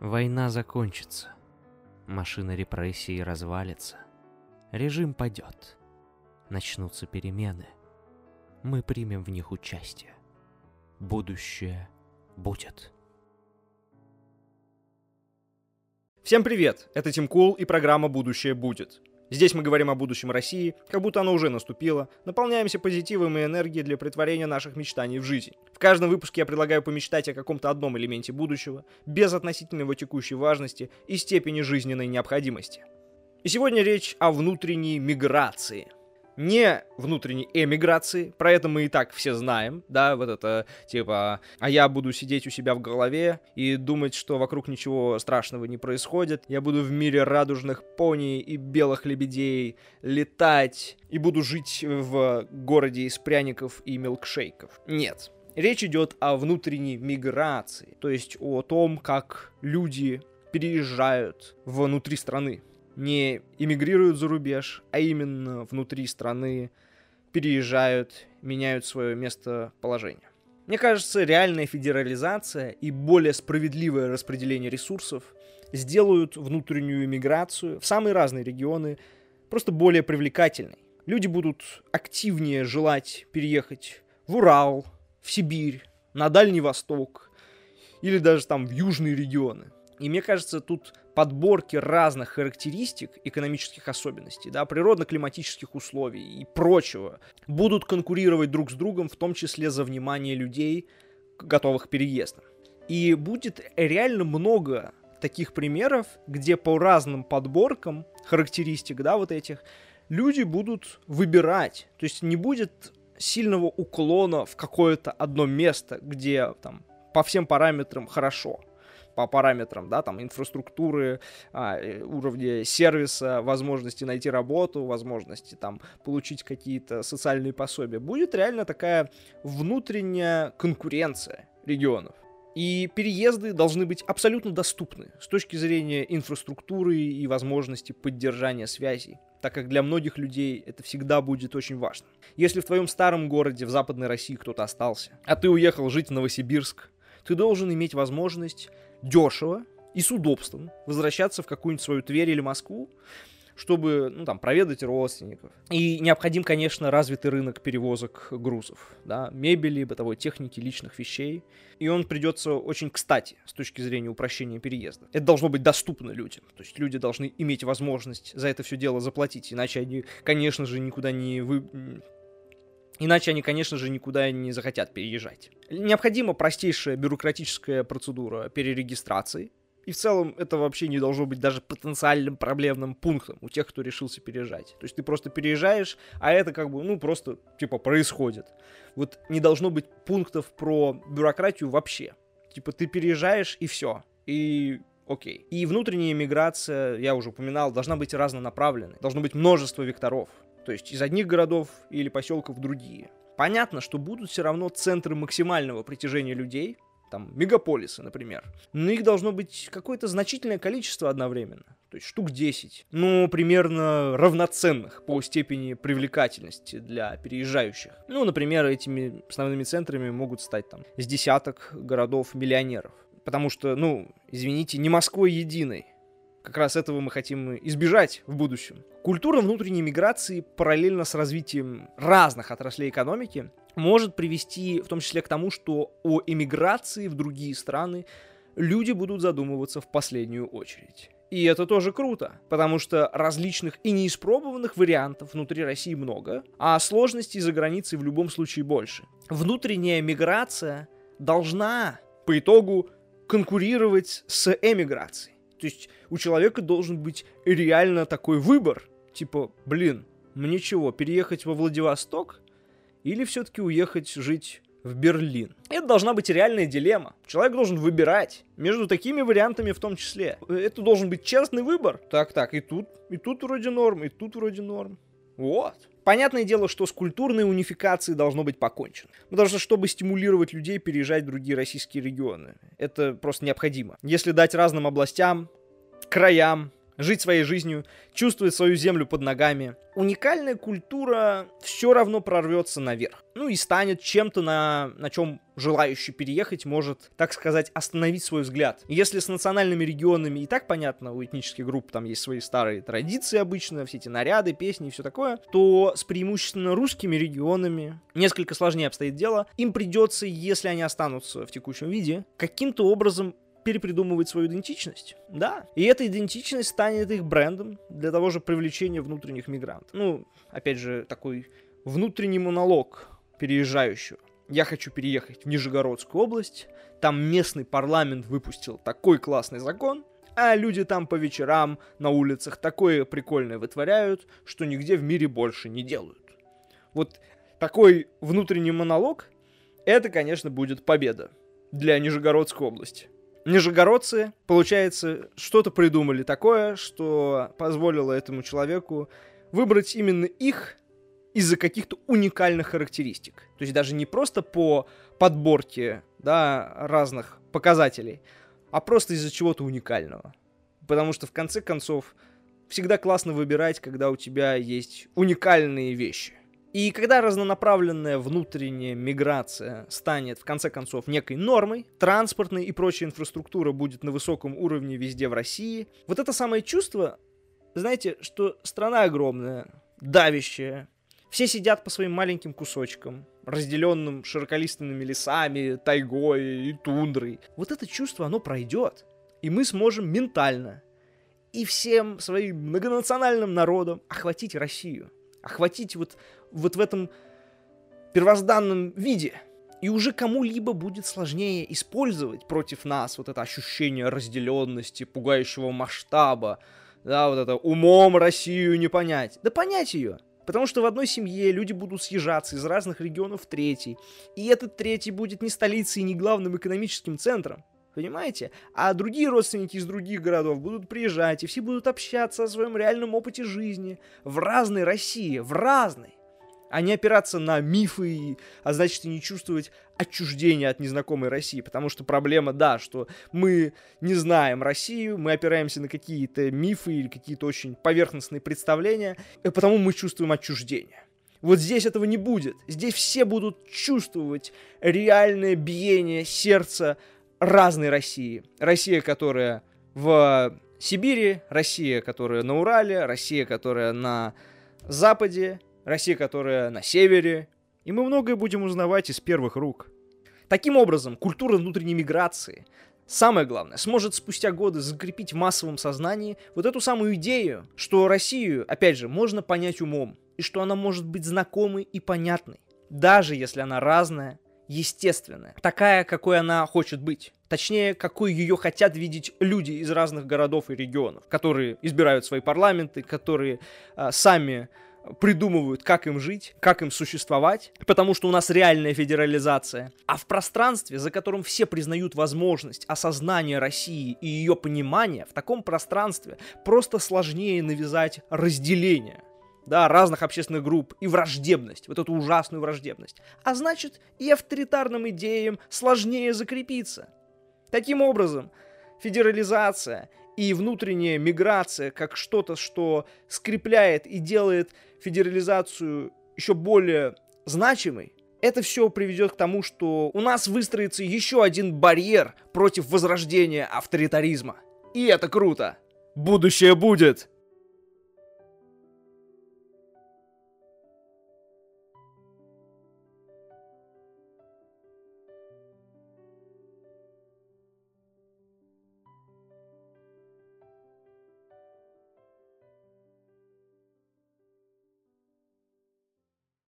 Война закончится. Машина репрессий развалится. Режим падет. Начнутся перемены. Мы примем в них участие. Будущее будет. Всем привет! Это Тим Кул и программа «Будущее будет». Здесь мы говорим о будущем России, как будто оно уже наступило, наполняемся позитивом и энергией для притворения наших мечтаний в жизнь. В каждом выпуске я предлагаю помечтать о каком-то одном элементе будущего, без относительной его текущей важности и степени жизненной необходимости. И сегодня речь о внутренней миграции – не внутренней эмиграции, про это мы и так все знаем, да, вот это типа, а я буду сидеть у себя в голове и думать, что вокруг ничего страшного не происходит, я буду в мире радужных пони и белых лебедей летать и буду жить в городе из пряников и милкшейков. Нет. Речь идет о внутренней миграции, то есть о том, как люди переезжают внутри страны, не эмигрируют за рубеж, а именно внутри страны переезжают, меняют свое местоположение. Мне кажется, реальная федерализация и более справедливое распределение ресурсов сделают внутреннюю миграцию в самые разные регионы просто более привлекательной. Люди будут активнее желать переехать в Урал, в Сибирь, на Дальний Восток или даже там в южные регионы. И мне кажется, тут подборки разных характеристик экономических особенностей, да, природно-климатических условий и прочего будут конкурировать друг с другом, в том числе за внимание людей, готовых к переездам. И будет реально много таких примеров, где по разным подборкам характеристик, да, вот этих, люди будут выбирать. То есть не будет сильного уклона в какое-то одно место, где там по всем параметрам хорошо по параметрам, да, там, инфраструктуры, а, э, уровня сервиса, возможности найти работу, возможности, там, получить какие-то социальные пособия, будет реально такая внутренняя конкуренция регионов. И переезды должны быть абсолютно доступны с точки зрения инфраструктуры и возможности поддержания связей, так как для многих людей это всегда будет очень важно. Если в твоем старом городе в Западной России кто-то остался, а ты уехал жить в Новосибирск, ты должен иметь возможность дешево и с удобством возвращаться в какую-нибудь свою Тверь или Москву, чтобы, ну, там, проведать родственников. И необходим, конечно, развитый рынок перевозок грузов, да, мебели, бытовой техники, личных вещей. И он придется очень кстати с точки зрения упрощения переезда. Это должно быть доступно людям. То есть люди должны иметь возможность за это все дело заплатить, иначе они, конечно же, никуда не вы... Иначе они, конечно же, никуда не захотят переезжать. Необходима простейшая бюрократическая процедура перерегистрации. И в целом это вообще не должно быть даже потенциальным проблемным пунктом у тех, кто решился переезжать. То есть ты просто переезжаешь, а это как бы, ну, просто, типа, происходит. Вот не должно быть пунктов про бюрократию вообще. Типа ты переезжаешь и все. И окей. И внутренняя миграция, я уже упоминал, должна быть разнонаправленной. Должно быть множество векторов то есть из одних городов или поселков в другие. Понятно, что будут все равно центры максимального притяжения людей, там, мегаполисы, например. Но их должно быть какое-то значительное количество одновременно. То есть штук 10. Ну, примерно равноценных по степени привлекательности для переезжающих. Ну, например, этими основными центрами могут стать там с десяток городов-миллионеров. Потому что, ну, извините, не Москвой единой. Как раз этого мы хотим избежать в будущем. Культура внутренней миграции параллельно с развитием разных отраслей экономики может привести в том числе к тому, что о эмиграции в другие страны люди будут задумываться в последнюю очередь. И это тоже круто, потому что различных и неиспробованных вариантов внутри России много, а сложностей за границей в любом случае больше. Внутренняя миграция должна по итогу конкурировать с эмиграцией. То есть у человека должен быть реально такой выбор. Типа, блин, мне чего, переехать во Владивосток? Или все-таки уехать жить в Берлин. Это должна быть реальная дилемма. Человек должен выбирать между такими вариантами в том числе. Это должен быть честный выбор. Так, так, и тут, и тут вроде норм, и тут вроде норм. Вот. Понятное дело, что с культурной унификацией должно быть покончено. Потому что, чтобы стимулировать людей переезжать в другие российские регионы, это просто необходимо. Если дать разным областям, краям, жить своей жизнью, чувствовать свою землю под ногами. Уникальная культура все равно прорвется наверх. Ну и станет чем-то, на, на чем желающий переехать может, так сказать, остановить свой взгляд. Если с национальными регионами и так понятно, у этнических групп там есть свои старые традиции обычно, все эти наряды, песни и все такое, то с преимущественно русскими регионами несколько сложнее обстоит дело. Им придется, если они останутся в текущем виде, каким-то образом перепридумывать свою идентичность. Да. И эта идентичность станет их брендом для того же привлечения внутренних мигрантов. Ну, опять же, такой внутренний монолог переезжающего. Я хочу переехать в Нижегородскую область. Там местный парламент выпустил такой классный закон, а люди там по вечерам на улицах такое прикольное вытворяют, что нигде в мире больше не делают. Вот такой внутренний монолог, это, конечно, будет победа для Нижегородской области. Нижегородцы, получается, что-то придумали такое, что позволило этому человеку выбрать именно их из-за каких-то уникальных характеристик. То есть даже не просто по подборке да, разных показателей, а просто из-за чего-то уникального. Потому что в конце концов всегда классно выбирать, когда у тебя есть уникальные вещи. И когда разнонаправленная внутренняя миграция станет, в конце концов, некой нормой, транспортная и прочая инфраструктура будет на высоком уровне везде в России, вот это самое чувство, знаете, что страна огромная, давящая, все сидят по своим маленьким кусочкам, разделенным широколиственными лесами, тайгой и тундрой. Вот это чувство, оно пройдет, и мы сможем ментально и всем своим многонациональным народом охватить Россию, охватить вот вот в этом первозданном виде. И уже кому-либо будет сложнее использовать против нас вот это ощущение разделенности, пугающего масштаба, да, вот это умом Россию не понять. Да понять ее. Потому что в одной семье люди будут съезжаться из разных регионов в третий. И этот третий будет не столицей не главным экономическим центром. Понимаете? А другие родственники из других городов будут приезжать, и все будут общаться о своем реальном опыте жизни в разной России, в разной а не опираться на мифы, а значит и не чувствовать отчуждения от незнакомой России, потому что проблема, да, что мы не знаем Россию, мы опираемся на какие-то мифы или какие-то очень поверхностные представления, и потому мы чувствуем отчуждение. Вот здесь этого не будет. Здесь все будут чувствовать реальное биение сердца разной России. Россия, которая в Сибири, Россия, которая на Урале, Россия, которая на Западе, Россия, которая на севере, и мы многое будем узнавать из первых рук. Таким образом, культура внутренней миграции, самое главное, сможет спустя годы закрепить в массовом сознании вот эту самую идею, что Россию, опять же, можно понять умом, и что она может быть знакомой и понятной, даже если она разная, естественная, такая, какой она хочет быть. Точнее, какой ее хотят видеть люди из разных городов и регионов, которые избирают свои парламенты, которые а, сами придумывают, как им жить, как им существовать, потому что у нас реальная федерализация. А в пространстве, за которым все признают возможность осознания России и ее понимания, в таком пространстве просто сложнее навязать разделение да, разных общественных групп и враждебность, вот эту ужасную враждебность. А значит, и авторитарным идеям сложнее закрепиться. Таким образом, федерализация и внутренняя миграция как что-то, что скрепляет и делает федерализацию еще более значимой, это все приведет к тому, что у нас выстроится еще один барьер против возрождения авторитаризма. И это круто. Будущее будет!